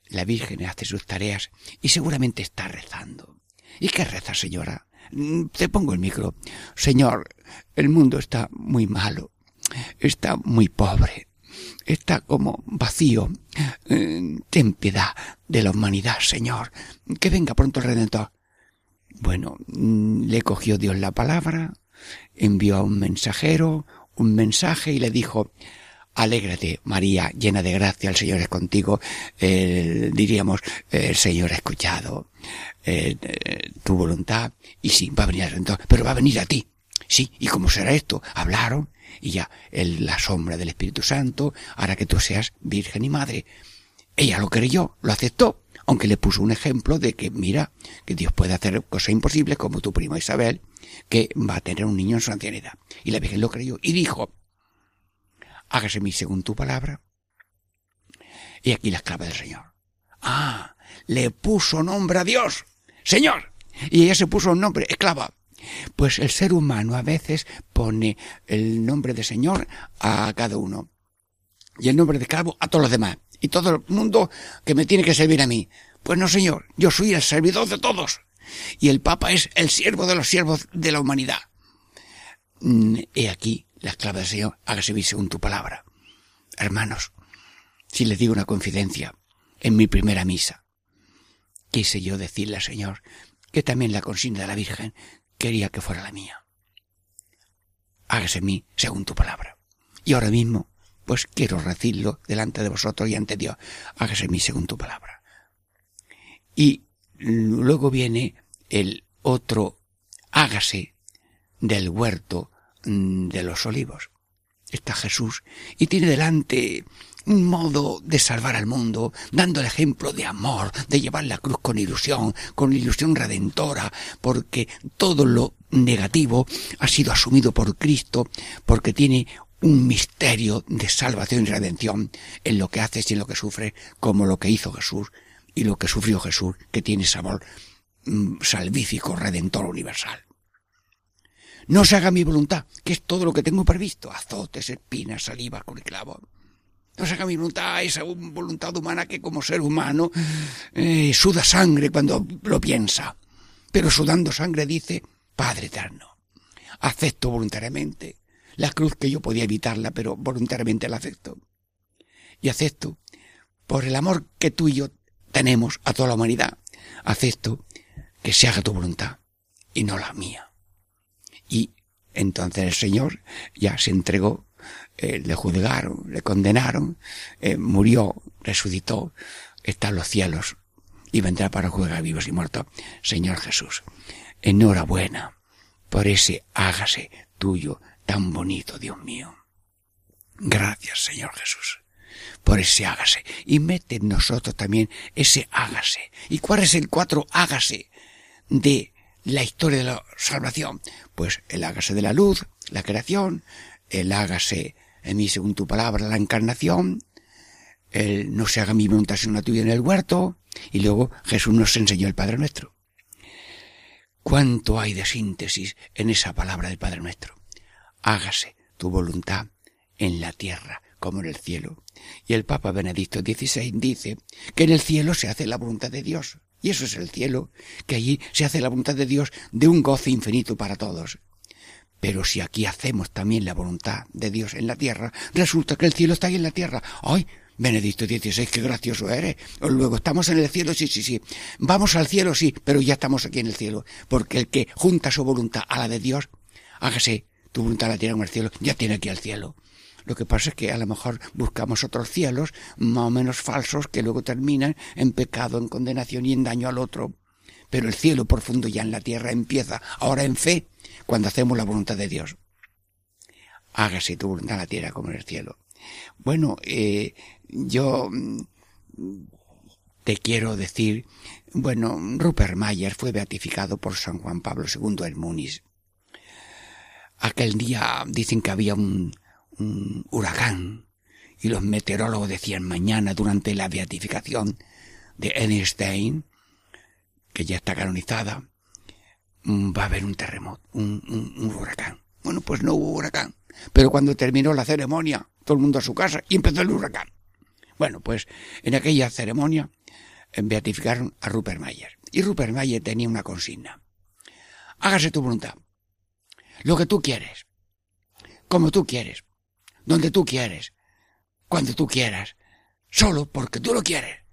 la Virgen hace sus tareas y seguramente está rezando. ¿Y qué reza, señora? Mm, Te pongo el micro. Señor, el mundo está muy malo, está muy pobre, está como vacío. Eh, Ten piedad de la humanidad, Señor. Que venga pronto el Redentor. Bueno, mm, le cogió Dios la palabra, envió a un mensajero, un mensaje y le dijo, Alégrate, María, llena de gracia, el Señor es contigo. Diríamos, el Señor ha escuchado eh, eh, tu voluntad y sí, va a venir el Redentor, pero va a venir a ti. Sí, ¿y cómo será esto? Hablaron y ya el, la sombra del Espíritu Santo hará que tú seas virgen y madre. Ella lo creyó, lo aceptó, aunque le puso un ejemplo de que, mira, que Dios puede hacer cosas imposibles como tu prima Isabel, que va a tener un niño en su ancianidad. Y la Virgen lo creyó y dijo, hágase mi según tu palabra. Y aquí la esclava del Señor. Ah, le puso nombre a Dios, Señor. Y ella se puso un nombre, esclava. Pues el ser humano a veces pone el nombre de Señor a cada uno. Y el nombre de esclavo a todos los demás. Y todo el mundo que me tiene que servir a mí. Pues no, Señor, yo soy el servidor de todos. Y el Papa es el siervo de los siervos de la humanidad. Mm, He aquí la esclava del Señor, hágase según tu palabra. Hermanos, si les digo una confidencia, en mi primera misa, quise yo decirle Señor que también la consigna de la Virgen quería que fuera la mía. Hágase en mí según tu palabra. Y ahora mismo, pues quiero decirlo delante de vosotros y ante Dios. Hágase en mí según tu palabra. Y luego viene el otro hágase del huerto mm, de los olivos. Está Jesús y tiene delante un modo de salvar al mundo, dando el ejemplo de amor, de llevar la cruz con ilusión, con ilusión redentora, porque todo lo negativo ha sido asumido por Cristo, porque tiene un misterio de salvación y redención en lo que haces y en lo que sufres, como lo que hizo Jesús y lo que sufrió Jesús, que tiene sabor mm, salvífico, redentor universal. No se haga mi voluntad, que es todo lo que tengo previsto, azotes, espinas, saliva con el clavo. No se haga mi voluntad, esa voluntad humana que como ser humano eh, suda sangre cuando lo piensa. Pero sudando sangre dice, Padre eterno, acepto voluntariamente la cruz que yo podía evitarla, pero voluntariamente la acepto. Y acepto, por el amor que tú y yo tenemos a toda la humanidad, acepto que se haga tu voluntad y no la mía. Y entonces el Señor ya se entregó, eh, le juzgaron, le condenaron, eh, murió, resucitó, está en los cielos y vendrá para juzgar vivos y muertos. Señor Jesús, enhorabuena por ese hágase tuyo tan bonito, Dios mío. Gracias, Señor Jesús, por ese hágase. Y mete en nosotros también ese hágase. ¿Y cuál es el cuatro hágase de la historia de la salvación? Pues el hágase de la luz, la creación, el hágase en mí según tu palabra, la encarnación, el no se haga mi voluntad sino la tuya en el huerto, y luego Jesús nos enseñó el Padre Nuestro. ¿Cuánto hay de síntesis en esa palabra del Padre Nuestro? Hágase tu voluntad en la tierra como en el cielo. Y el Papa Benedicto XVI dice que en el cielo se hace la voluntad de Dios. Y eso es el cielo, que allí se hace la voluntad de Dios de un goce infinito para todos. Pero si aquí hacemos también la voluntad de Dios en la tierra, resulta que el cielo está ahí en la tierra. ¡Ay! Benedicto XVI, qué gracioso eres. Luego estamos en el cielo, sí, sí, sí. Vamos al cielo, sí, pero ya estamos aquí en el cielo. Porque el que junta su voluntad a la de Dios, hágase tu voluntad la tierra como el cielo, ya tiene aquí el cielo. Lo que pasa es que a lo mejor buscamos otros cielos más o menos falsos que luego terminan en pecado, en condenación y en daño al otro. Pero el cielo profundo ya en la tierra empieza ahora en fe cuando hacemos la voluntad de Dios. Hágase tu voluntad en la tierra como en el cielo. Bueno, eh, yo mm, te quiero decir, bueno, Rupert Mayer fue beatificado por San Juan Pablo II en Múnich. Aquel día dicen que había un, un huracán y los meteorólogos decían mañana durante la beatificación de Einstein, que ya está canonizada, mm, va a haber un terremoto, un, un, un huracán. Bueno, pues no hubo huracán. Pero cuando terminó la ceremonia, todo el mundo a su casa y empezó el huracán. Bueno, pues en aquella ceremonia eh, beatificaron a Rupert Mayer. Y Rupert Mayer tenía una consigna. Hágase tu voluntad. Lo que tú quieres. Como tú quieres. Donde tú quieres. Cuando tú quieras. Solo porque tú lo quieres.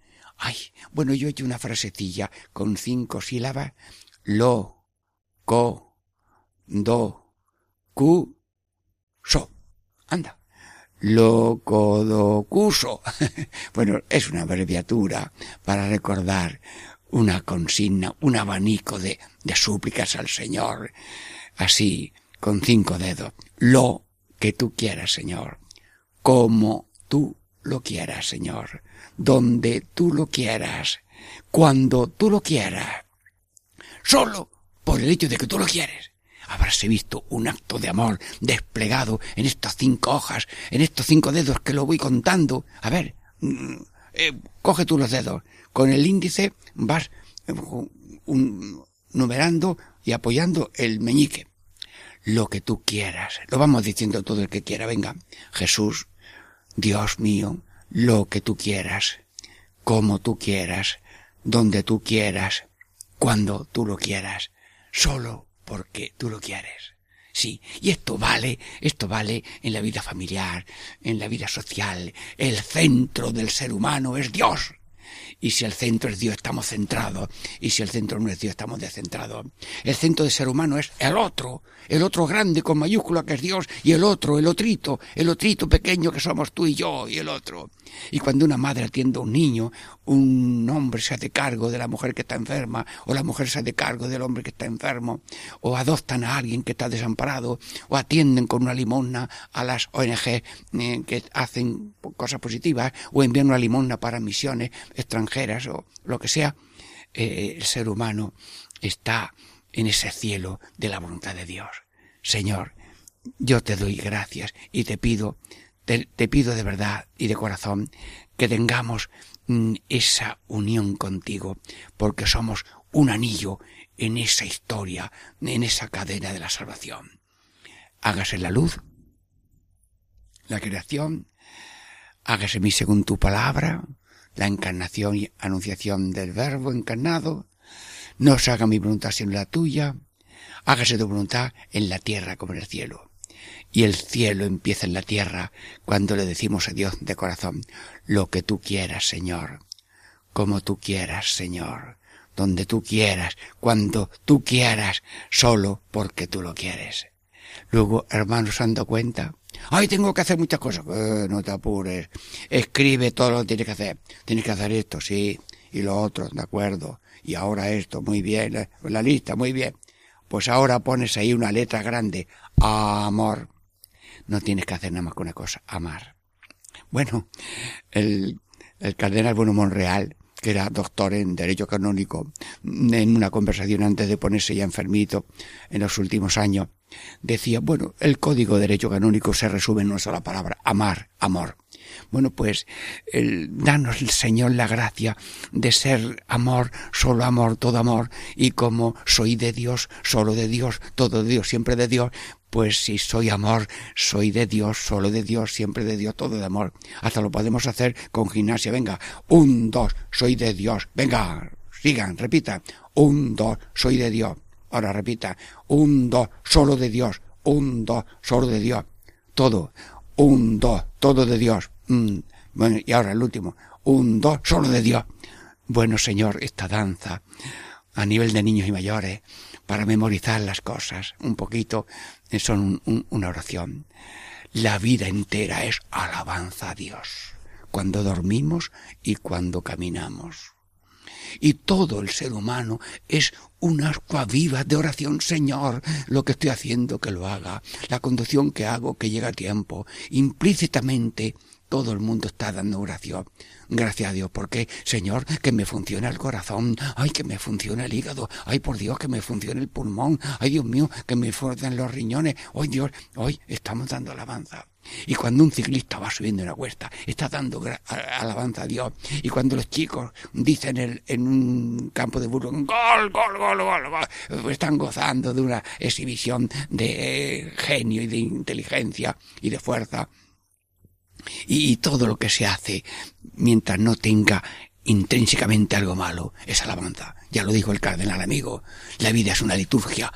Ay, bueno, yo he hecho una frasecilla con cinco sílabas. Lo, co, do, cu, so. Anda. Locodocuso. [LAUGHS] bueno, es una abreviatura para recordar una consigna, un abanico de, de súplicas al Señor, así, con cinco dedos. Lo que tú quieras, Señor. Como tú lo quieras, Señor. Donde tú lo quieras. Cuando tú lo quieras. Solo por el hecho de que tú lo quieres habráse visto un acto de amor desplegado en estas cinco hojas, en estos cinco dedos que lo voy contando. A ver, mm, eh, coge tú los dedos. Con el índice vas eh, un, numerando y apoyando el meñique. Lo que tú quieras. Lo vamos diciendo todo el que quiera. Venga, Jesús, Dios mío, lo que tú quieras, como tú quieras, donde tú quieras, cuando tú lo quieras, solo porque tú lo quieres. Sí, y esto vale, esto vale en la vida familiar, en la vida social. El centro del ser humano es Dios. Y si el centro es Dios, estamos centrados. Y si el centro no es Dios, estamos descentrados. El centro del ser humano es el otro, el otro grande con mayúscula que es Dios, y el otro, el otrito, el otrito pequeño que somos tú y yo, y el otro. Y cuando una madre atiende a un niño, un hombre se hace cargo de la mujer que está enferma, o la mujer se hace cargo del hombre que está enfermo, o adoptan a alguien que está desamparado, o atienden con una limosna a las ONG eh, que hacen cosas positivas, o envían una limosna para misiones extranjeras o lo que sea, eh, el ser humano está en ese cielo de la voluntad de Dios. Señor, yo te doy gracias y te pido, te, pido de verdad y de corazón que tengamos mm, esa unión contigo, porque somos un anillo en esa historia, en esa cadena de la salvación. Hágase la luz, la creación, hágase mi según tu palabra, la encarnación y anunciación del Verbo encarnado, no se haga mi voluntad sino la tuya, hágase tu voluntad en la tierra como en el cielo. Y el cielo empieza en la tierra cuando le decimos a Dios de corazón, lo que tú quieras, Señor, como tú quieras, Señor, donde tú quieras, cuando tú quieras, solo porque tú lo quieres. Luego, hermanos, se han dado cuenta Ay, tengo que hacer muchas cosas. Eh, no te apures. Escribe todo lo que tienes que hacer. Tienes que hacer esto, sí. Y lo otro, de acuerdo. Y ahora esto, muy bien. eh, La lista, muy bien. Pues ahora pones ahí una letra grande. Amor. No tienes que hacer nada más que una cosa. Amar. Bueno, el, el cardenal Bueno Monreal, que era doctor en Derecho Canónico, en una conversación antes de ponerse ya enfermito en los últimos años, decía, bueno, el código de derecho canónico se resume en una sola palabra, amar, amor. Bueno, pues el, danos el Señor la gracia de ser amor, solo amor, todo amor, y como soy de Dios, solo de Dios, todo de Dios, siempre de Dios, pues si soy amor, soy de Dios, solo de Dios, siempre de Dios, todo de amor. Hasta lo podemos hacer con gimnasia. Venga, un, dos, soy de Dios. Venga, sigan, repitan. Un, dos, soy de Dios. Ahora repita. Un, dos, solo de Dios. Un, dos, solo de Dios. Todo. Un, dos, todo de Dios. Mm. Bueno, y ahora el último. Un, dos, solo de Dios. Bueno, Señor, esta danza a nivel de niños y mayores, para memorizar las cosas un poquito, eh, son un- un- una oración. La vida entera es alabanza a Dios, cuando dormimos y cuando caminamos. Y todo el ser humano es una ascua viva de oración, Señor. Lo que estoy haciendo, que lo haga. La conducción que hago, que llega a tiempo. Implícitamente, todo el mundo está dando oración. Gracias a Dios, porque, Señor, que me funcione el corazón, ay, que me funcione el hígado, ay, por Dios, que me funcione el pulmón, ay, Dios mío, que me funcionen los riñones, ay, Dios, hoy estamos dando alabanza. Y cuando un ciclista va subiendo una cuesta, está dando alabanza a Dios. Y cuando los chicos dicen en un campo de burro, gol, gol, gol, gol, gol, pues están gozando de una exhibición de genio y de inteligencia y de fuerza y, todo lo que se hace mientras no tenga intrínsecamente algo malo es alabanza. Ya lo dijo el cardenal amigo, la vida es una liturgia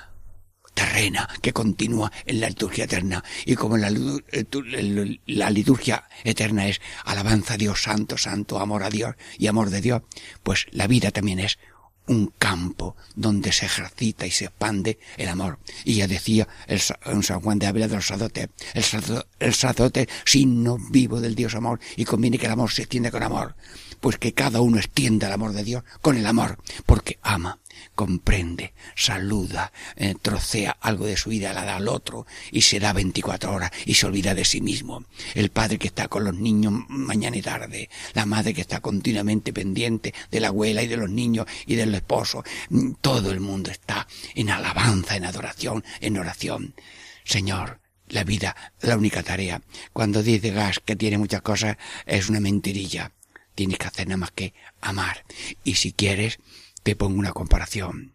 terrena que continúa en la liturgia eterna y como eh, la liturgia eterna es alabanza a Dios santo, santo, amor a Dios y amor de Dios, pues la vida también es un campo donde se ejercita y se expande el amor. Y ya decía el, San Juan de Ávila de los el, el sacerdote signo vivo del Dios amor y conviene que el amor se extiende con amor. Pues que cada uno extienda el amor de Dios con el amor, porque ama, comprende, saluda, eh, trocea algo de su vida, la da al otro y se da 24 horas y se olvida de sí mismo. El padre que está con los niños mañana y tarde, la madre que está continuamente pendiente de la abuela y de los niños y del esposo. Mm, Todo el mundo está en alabanza, en adoración, en oración. Señor, la vida, la única tarea. Cuando dice Gas que tiene muchas cosas, es una mentirilla. Tienes que hacer nada más que amar. Y si quieres, te pongo una comparación.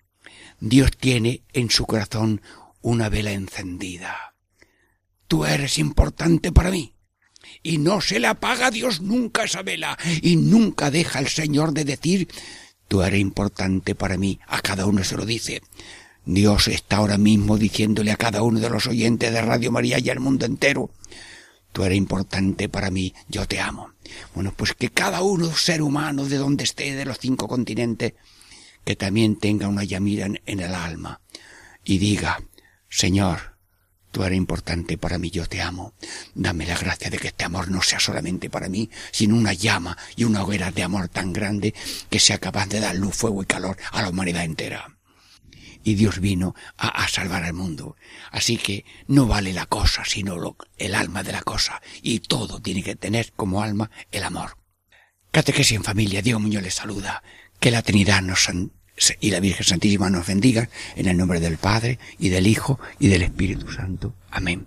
Dios tiene en su corazón una vela encendida. Tú eres importante para mí. Y no se le apaga Dios nunca esa vela. Y nunca deja el Señor de decir, tú eres importante para mí. A cada uno se lo dice. Dios está ahora mismo diciéndole a cada uno de los oyentes de Radio María y al mundo entero, tú eres importante para mí, yo te amo. Bueno, pues que cada uno, ser humano, de donde esté, de los cinco continentes, que también tenga una llamida en, el alma y diga, Señor, tú eres importante para mí, yo te amo. Dame la gracia de que este amor no sea solamente para mí, sino una llama y una hoguera de amor tan grande que sea capaz de dar luz, fuego y calor a la humanidad entera. Y Dios vino a, a salvar al mundo. Así que no vale la cosa, sino lo, el alma de la cosa. Y todo tiene que tener como alma el amor. Catequesis en familia, Dios Muñoz les saluda. Que la Trinidad nos y la Virgen Santísima nos bendiga en el nombre del Padre y del Hijo y del Espíritu Santo. Amén.